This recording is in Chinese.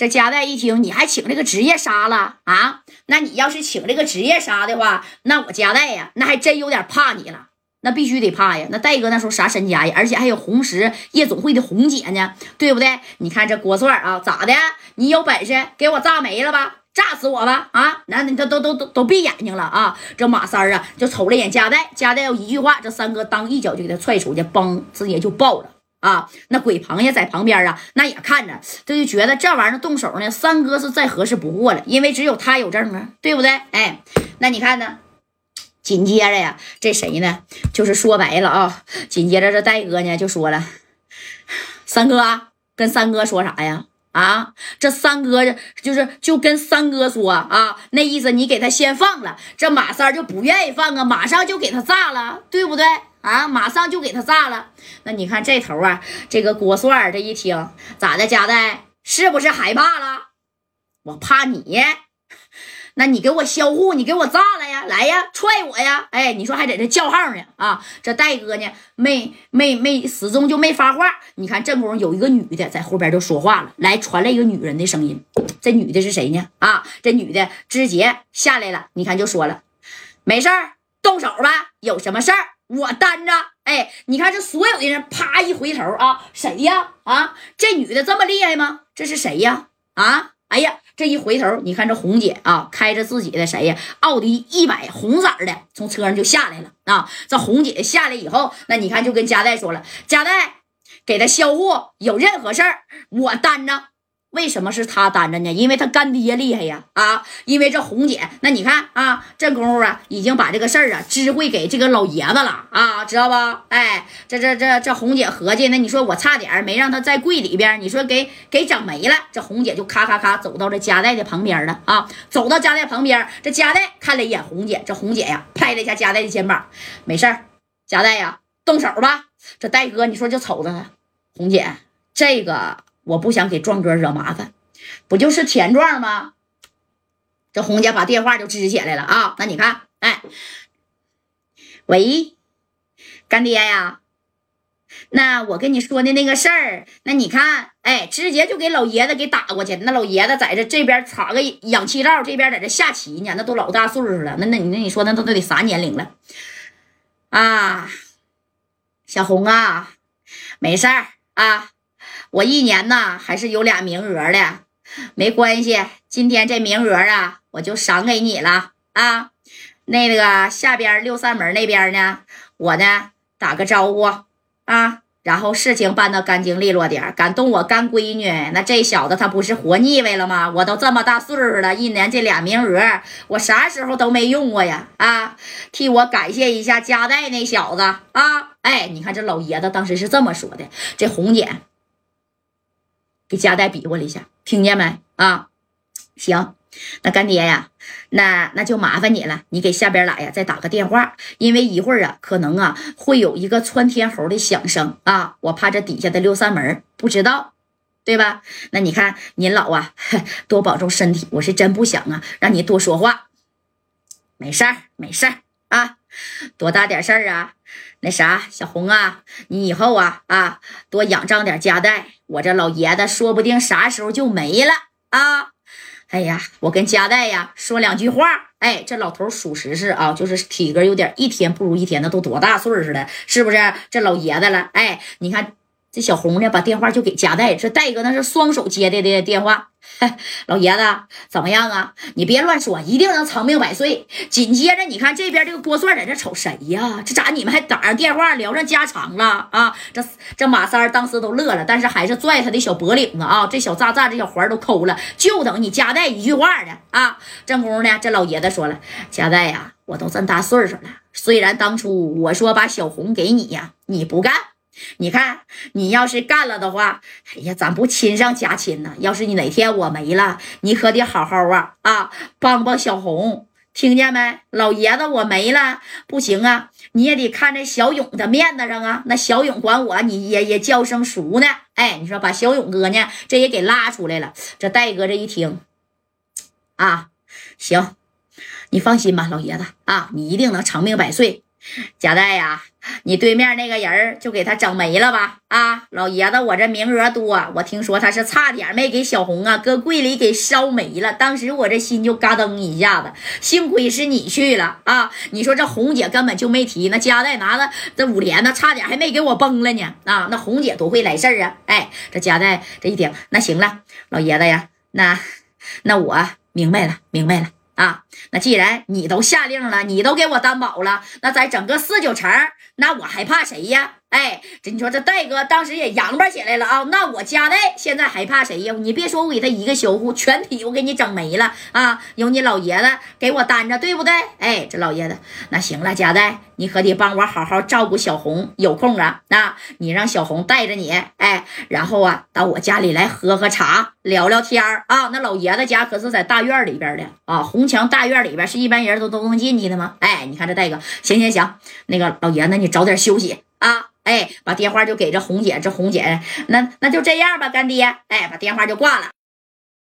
这加代一听，你还请这个职业杀了啊？那你要是请这个职业杀的话，那我加代呀，那还真有点怕你了。那必须得怕呀！那戴哥那时候啥身家呀？而且还有红石夜总会的红姐呢，对不对？你看这郭帅啊，咋的？你有本事给我炸没了吧？炸死我吧！啊，那你都都都都都闭眼睛了啊！这马三啊，就瞅了眼加代，加代要一句话，这三哥当一脚就给他踹出去，嘣，直接就爆了。啊，那鬼螃蟹在旁边啊，那也看着，这就觉得这玩意儿动手呢，三哥是再合适不过了，因为只有他有证啊，对不对？哎，那你看呢？紧接着呀，这谁呢？就是说白了啊，紧接着这戴哥呢就说了，三哥跟三哥说啥呀？啊，这三哥就是就跟三哥说啊，那意思你给他先放了，这马三就不愿意放啊，马上就给他炸了，对不对？啊，马上就给他炸了。那你看这头啊，这个郭帅这一听咋的，家代是不是害怕了？我怕你。那你给我销户，你给我炸了呀！来呀，踹我呀！哎，你说还在这叫号呢啊？这戴哥呢，没没没，始终就没发话。你看正宫有一个女的在后边就说话了，来传来一个女人的声音。这女的是谁呢？啊，这女的直接下来了。你看就说了，没事儿，动手吧，有什么事儿我担着。哎，你看这所有的人啪一回头啊，谁呀？啊，这女的这么厉害吗？这是谁呀？啊？哎呀，这一回头，你看这红姐啊，开着自己的谁呀？奥迪一百红色的，从车上就下来了啊。这红姐下来以后，那你看就跟佳代说了，佳代给他销货，有任何事儿我担着。为什么是他担着呢？因为他干爹厉害呀！啊，因为这红姐，那你看啊，这功夫啊，已经把这个事儿啊知会给这个老爷子了啊，知道不？哎，这这这这红姐合计，那你说我差点没让他在柜里边，你说给给整没了。这红姐就咔咔咔走到这夹带的旁边了啊，走到夹带旁边，这夹带看了一眼红姐，这红姐呀拍了一下夹带的肩膀，没事儿，夹带呀，动手吧。这戴哥，你说就瞅着他，红姐这个。我不想给壮哥惹麻烦，不就是田壮吗？这红姐把电话就支起来了啊！那你看，哎，喂，干爹呀，那我跟你说的那个事儿，那你看，哎，直接就给老爷子给打过去。那老爷子在这这边插个氧气罩，这边在这下棋呢，那都老大岁数了。那那你那你说那都都得啥年龄了啊？小红啊，没事儿啊。我一年呢还是有俩名额的，没关系，今天这名额啊，我就赏给你了啊。那个下边六扇门那边呢，我呢打个招呼啊，然后事情办得干净利落点敢动我干闺女，那这小子他不是活腻歪了吗？我都这么大岁数了，一年这俩名额，我啥时候都没用过呀啊！替我感谢一下家代那小子啊！哎，你看这老爷子当时是这么说的，这红姐。给夹带比划了一下，听见没啊？行，那干爹呀，那那就麻烦你了，你给下边俩呀再打个电话，因为一会儿啊，可能啊会有一个窜天猴的响声啊，我怕这底下的六扇门不知道，对吧？那你看您老啊，多保重身体，我是真不想啊让你多说话，没事儿，没事儿啊，多大点事儿啊？那啥，小红啊，你以后啊啊多仰仗点家代，我这老爷子说不定啥时候就没了啊！哎呀，我跟家代呀说两句话。哎，这老头属实是啊，就是体格有点一天不如一天，那都多大岁数了，是不是？这老爷子了，哎，你看。这小红呢，把电话就给家带，这戴哥那是双手接的的电话。老爷子怎么样啊？你别乱说，一定能长命百岁。紧接着，你看这边这个郭帅在这瞅谁呀？这咋你们还打上电话聊上家常了啊？这这马三当时都乐了，但是还是拽他的小脖领子啊。这小渣渣这小环都抠了，就等你夹带一句话呢啊！正宫呢，这老爷子说了，夹带呀，我都这么大岁数了，虽然当初我说把小红给你呀，你不干。你看，你要是干了的话，哎呀，咱不亲上加亲呢。要是你哪天我没了，你可得好好啊啊，帮帮小红，听见没？老爷子我没了，不行啊，你也得看在小勇的面子上啊。那小勇管我，你也也叫声叔呢。哎，你说把小勇哥呢，这也给拉出来了。这戴哥这一听，啊，行，你放心吧，老爷子啊，你一定能长命百岁。贾戴呀，你对面那个人就给他整没了吧？啊，老爷子，我这名额多，我听说他是差点没给小红啊搁柜里给烧没了。当时我这心就嘎噔一下子，幸亏是你去了啊！你说这红姐根本就没提，那夹带拿的这五连呢，差点还没给我崩了呢。啊，那红姐多会来事儿啊！哎，这夹带这一顶，那行了，老爷子呀，那那我明白了，明白了。啊，那既然你都下令了，你都给我担保了，那在整个四九城，那我还怕谁呀？哎，这你说这戴哥当时也扬巴起来了啊！那我家代现在还怕谁呀？你别说我给他一个小户，全体我给你整没了啊！有你老爷子给我担着，对不对？哎，这老爷子，那行了，家代，你可得帮我好好照顾小红，有空啊，那你让小红带着你，哎，然后啊，到我家里来喝喝茶，聊聊天啊！那老爷子家可是在大院里边的啊，红墙大院里边是一般人都都能进去的吗？哎，你看这戴哥，行行行，那个老爷子，你早点休息啊！哎，把电话就给这红姐，这红姐，那那就这样吧，干爹，哎，把电话就挂了。